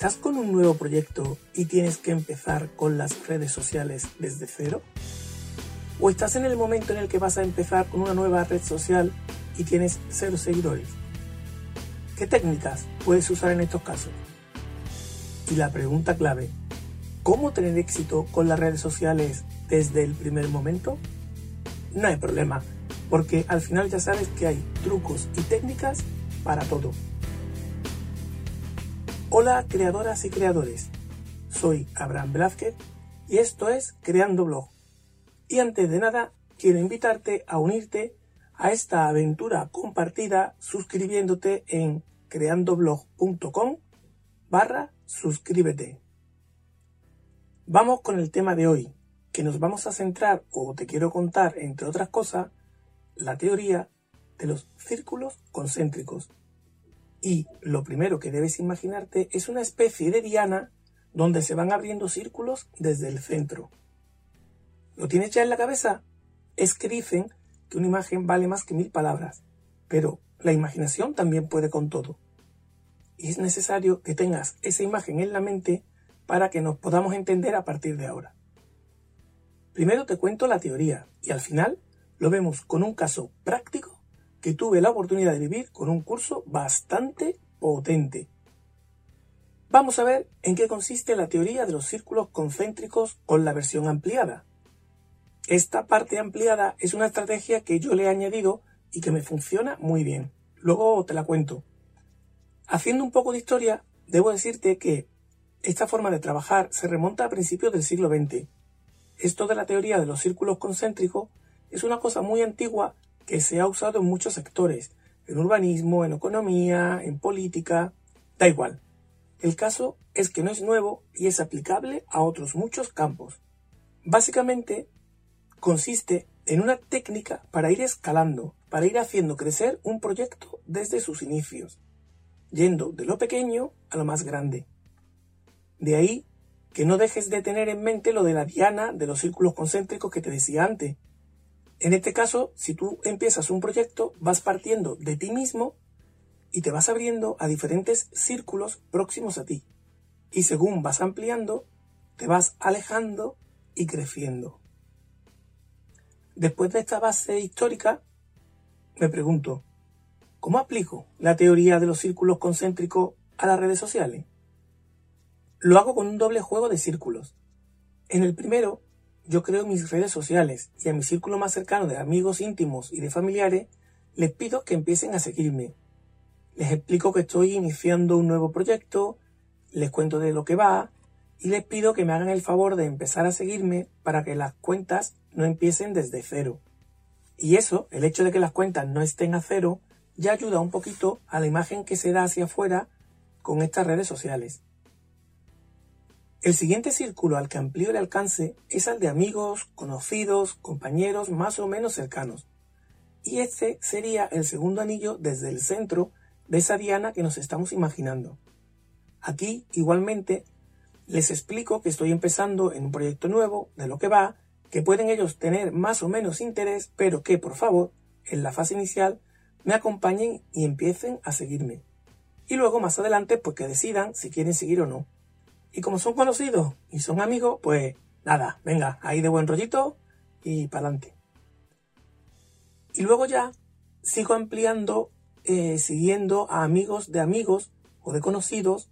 ¿Estás con un nuevo proyecto y tienes que empezar con las redes sociales desde cero? ¿O estás en el momento en el que vas a empezar con una nueva red social y tienes cero seguidores? ¿Qué técnicas puedes usar en estos casos? Y la pregunta clave, ¿cómo tener éxito con las redes sociales desde el primer momento? No hay problema, porque al final ya sabes que hay trucos y técnicas para todo. Hola creadoras y creadores, soy Abraham Blázquez y esto es Creando Blog. Y antes de nada, quiero invitarte a unirte a esta aventura compartida suscribiéndote en creandoblog.com barra suscríbete. Vamos con el tema de hoy, que nos vamos a centrar, o te quiero contar, entre otras cosas, la teoría de los círculos concéntricos y lo primero que debes imaginarte es una especie de diana donde se van abriendo círculos desde el centro. ¿Lo tienes ya en la cabeza? Es que dicen que una imagen vale más que mil palabras, pero la imaginación también puede con todo. Y es necesario que tengas esa imagen en la mente para que nos podamos entender a partir de ahora. Primero te cuento la teoría y al final lo vemos con un caso práctico que tuve la oportunidad de vivir con un curso bastante potente. Vamos a ver en qué consiste la teoría de los círculos concéntricos con la versión ampliada. Esta parte ampliada es una estrategia que yo le he añadido y que me funciona muy bien. Luego te la cuento. Haciendo un poco de historia, debo decirte que esta forma de trabajar se remonta a principios del siglo XX. Esto de la teoría de los círculos concéntricos es una cosa muy antigua que se ha usado en muchos sectores, en urbanismo, en economía, en política, da igual. El caso es que no es nuevo y es aplicable a otros muchos campos. Básicamente, consiste en una técnica para ir escalando, para ir haciendo crecer un proyecto desde sus inicios, yendo de lo pequeño a lo más grande. De ahí que no dejes de tener en mente lo de la diana de los círculos concéntricos que te decía antes, en este caso, si tú empiezas un proyecto, vas partiendo de ti mismo y te vas abriendo a diferentes círculos próximos a ti. Y según vas ampliando, te vas alejando y creciendo. Después de esta base histórica, me pregunto, ¿cómo aplico la teoría de los círculos concéntricos a las redes sociales? Lo hago con un doble juego de círculos. En el primero, yo creo mis redes sociales y a mi círculo más cercano de amigos íntimos y de familiares les pido que empiecen a seguirme. Les explico que estoy iniciando un nuevo proyecto, les cuento de lo que va y les pido que me hagan el favor de empezar a seguirme para que las cuentas no empiecen desde cero. Y eso, el hecho de que las cuentas no estén a cero, ya ayuda un poquito a la imagen que se da hacia afuera con estas redes sociales. El siguiente círculo al que amplío el alcance es el de amigos, conocidos, compañeros más o menos cercanos. Y este sería el segundo anillo desde el centro de esa diana que nos estamos imaginando. Aquí, igualmente, les explico que estoy empezando en un proyecto nuevo, de lo que va, que pueden ellos tener más o menos interés, pero que, por favor, en la fase inicial, me acompañen y empiecen a seguirme. Y luego, más adelante, pues que decidan si quieren seguir o no. Y como son conocidos y son amigos, pues nada, venga, ahí de buen rollito y para adelante. Y luego ya sigo ampliando, eh, siguiendo a amigos de amigos o de conocidos,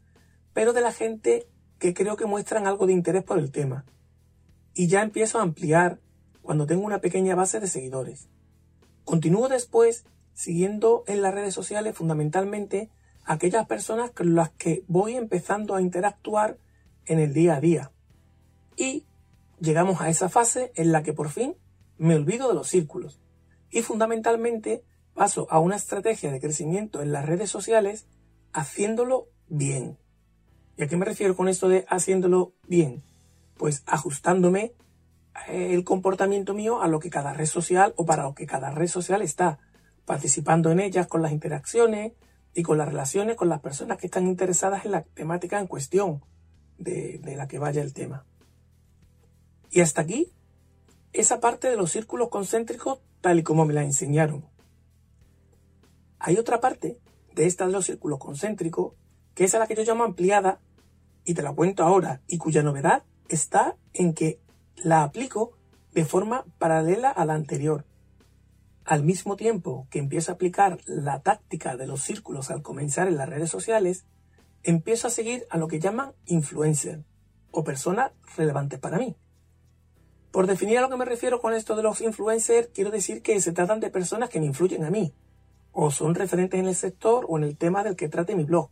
pero de la gente que creo que muestran algo de interés por el tema. Y ya empiezo a ampliar cuando tengo una pequeña base de seguidores. Continúo después siguiendo en las redes sociales fundamentalmente aquellas personas con las que voy empezando a interactuar en el día a día. Y llegamos a esa fase en la que por fin me olvido de los círculos y fundamentalmente paso a una estrategia de crecimiento en las redes sociales haciéndolo bien. ¿Y a qué me refiero con esto de haciéndolo bien? Pues ajustándome eh, el comportamiento mío a lo que cada red social o para lo que cada red social está, participando en ellas con las interacciones y con las relaciones con las personas que están interesadas en la temática en cuestión de, la que vaya el tema. Y hasta aquí, esa parte de los círculos concéntricos tal y como me la enseñaron. Hay otra parte de esta de los círculos concéntricos, que es a la que yo llamo ampliada, y te la cuento ahora, y cuya novedad está en que la aplico de forma paralela a la anterior. Al mismo tiempo que empiezo a aplicar la táctica de los círculos al comenzar en las redes sociales, empiezo a seguir a lo que llaman influencer o personas relevantes para mí. Por definir a lo que me refiero con esto de los influencers, quiero decir que se tratan de personas que me influyen a mí, o son referentes en el sector o en el tema del que trate mi blog.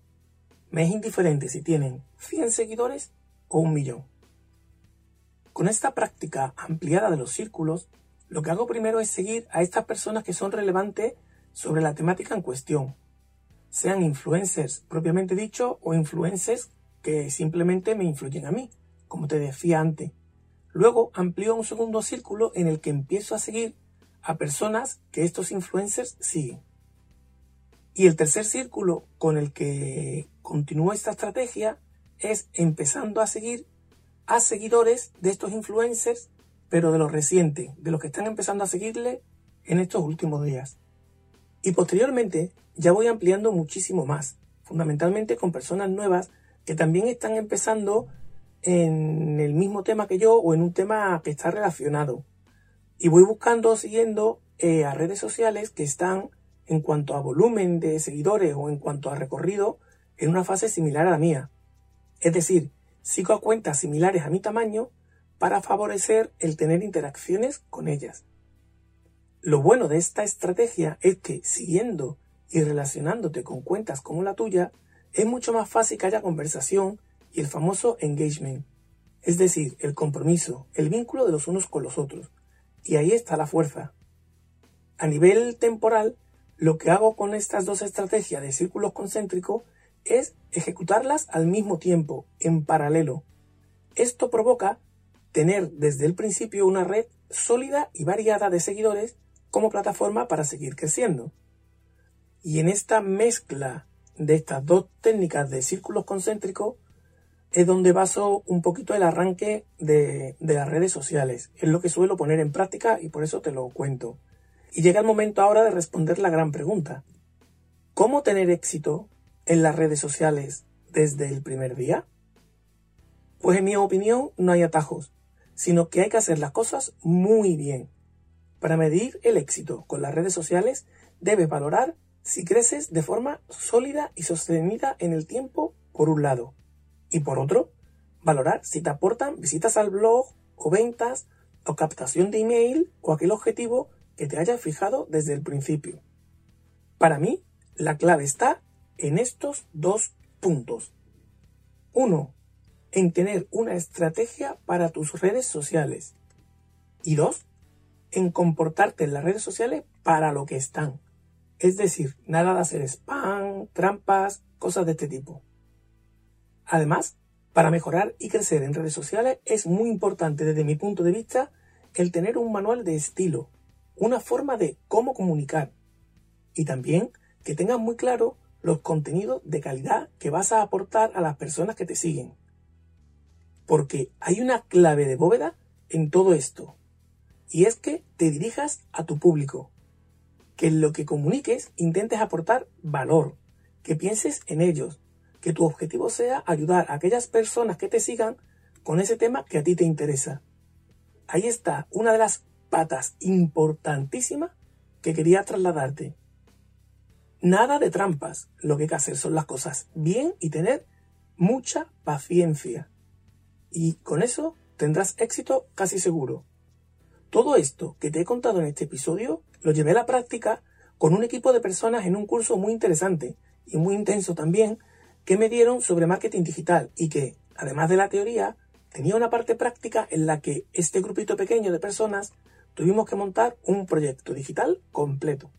Me es indiferente si tienen 100 seguidores o un millón. Con esta práctica ampliada de los círculos, lo que hago primero es seguir a estas personas que son relevantes sobre la temática en cuestión, sean influencers propiamente dicho o influencers que simplemente me influyen a mí, como te decía antes. Luego amplío un segundo círculo en el que empiezo a seguir a personas que estos influencers siguen. Y el tercer círculo con el que continúo esta estrategia es empezando a seguir a seguidores de estos influencers pero de los recientes, de los que están empezando a seguirle en estos últimos días. Y posteriormente ya voy ampliando muchísimo más, fundamentalmente con personas nuevas que también están empezando en el mismo tema que yo o en un tema que está relacionado. Y voy buscando, siguiendo eh, a redes sociales que están en cuanto a volumen de seguidores o en cuanto a recorrido en una fase similar a la mía. Es decir, sigo a cuentas similares a mi tamaño para favorecer el tener interacciones con ellas. Lo bueno de esta estrategia es que siguiendo y relacionándote con cuentas como la tuya, es mucho más fácil que haya conversación y el famoso engagement, es decir, el compromiso, el vínculo de los unos con los otros. Y ahí está la fuerza. A nivel temporal, lo que hago con estas dos estrategias de círculos concéntricos es ejecutarlas al mismo tiempo, en paralelo. Esto provoca tener desde el principio una red sólida y variada de seguidores como plataforma para seguir creciendo. Y en esta mezcla de estas dos técnicas de círculos concéntricos es donde baso un poquito el arranque de, de, las redes sociales. Es lo que suelo poner en práctica y por eso te lo cuento. Y llega el momento ahora de responder la gran pregunta. ¿Cómo tener éxito en las redes sociales desde el primer día? Pues en mi opinión no hay atajos sino que hay que hacer las cosas muy bien. Para medir el éxito con las redes sociales, debes valorar si creces de forma sólida y sostenida en el tiempo, por un lado, y por otro, valorar si te aportan visitas al blog o ventas o captación de email o aquel objetivo que te hayas fijado desde el principio. Para mí, la clave está en estos dos puntos. Uno, en tener una estrategia para tus redes sociales. Y dos, en comportarte en las redes sociales para lo que están. Es decir, nada de hacer spam, trampas, cosas de este tipo. Además, para mejorar y crecer en redes sociales es muy importante desde mi punto de vista el tener un manual de estilo, una forma de cómo comunicar y también que tengas muy claro los contenidos de calidad que vas a aportar a las personas que te siguen. Porque hay una clave de bóveda en todo esto. Y es que te dirijas a tu público. Que lo que comuniques intentes aportar valor. Que pienses en ellos. Que tu objetivo sea ayudar a aquellas personas que te sigan con ese tema que a ti te interesa. Ahí está una de las patas importantísimas que quería trasladarte. Nada de trampas. Lo que hay que hacer son las cosas bien y tener mucha paciencia y con eso tendrás éxito casi seguro. Todo esto que te he contado en este episodio lo llevé a la práctica con un equipo de personas en un curso muy interesante y muy intenso también que me dieron sobre marketing digital y que, además de la teoría, tenía una parte práctica en la que este grupito pequeño de personas tuvimos que montar un proyecto digital completo.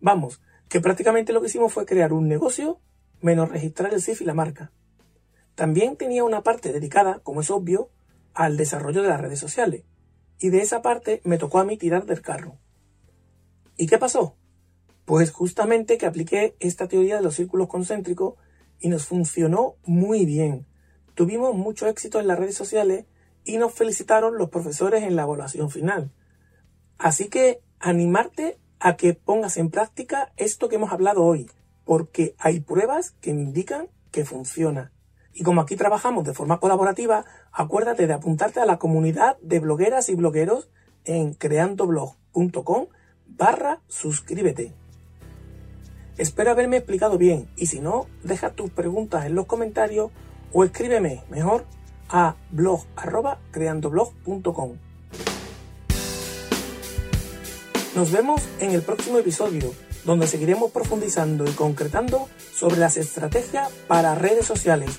Vamos, que prácticamente lo que hicimos fue crear un negocio menos registrar el CIF y la marca. También tenía una parte dedicada, como es obvio, al desarrollo de las redes sociales. Y de esa parte me tocó a mí tirar del carro. ¿Y qué pasó? Pues justamente que apliqué esta teoría de los círculos concéntricos y nos funcionó muy bien. Tuvimos mucho éxito en las redes sociales y nos felicitaron los profesores en la evaluación final. Así que animarte a que pongas en práctica esto que hemos hablado hoy, porque hay pruebas que indican que funciona Y como aquí trabajamos de forma colaborativa, acuérdate de apuntarte a la comunidad de blogueras y blogueros en creandoblog.com barra suscríbete. Espero haberme explicado bien y si no, deja tus preguntas en los comentarios o escríbeme mejor a blog creandoblog.com. Nos vemos en el próximo episodio, donde seguiremos profundizando y concretando sobre las estrategias para redes sociales.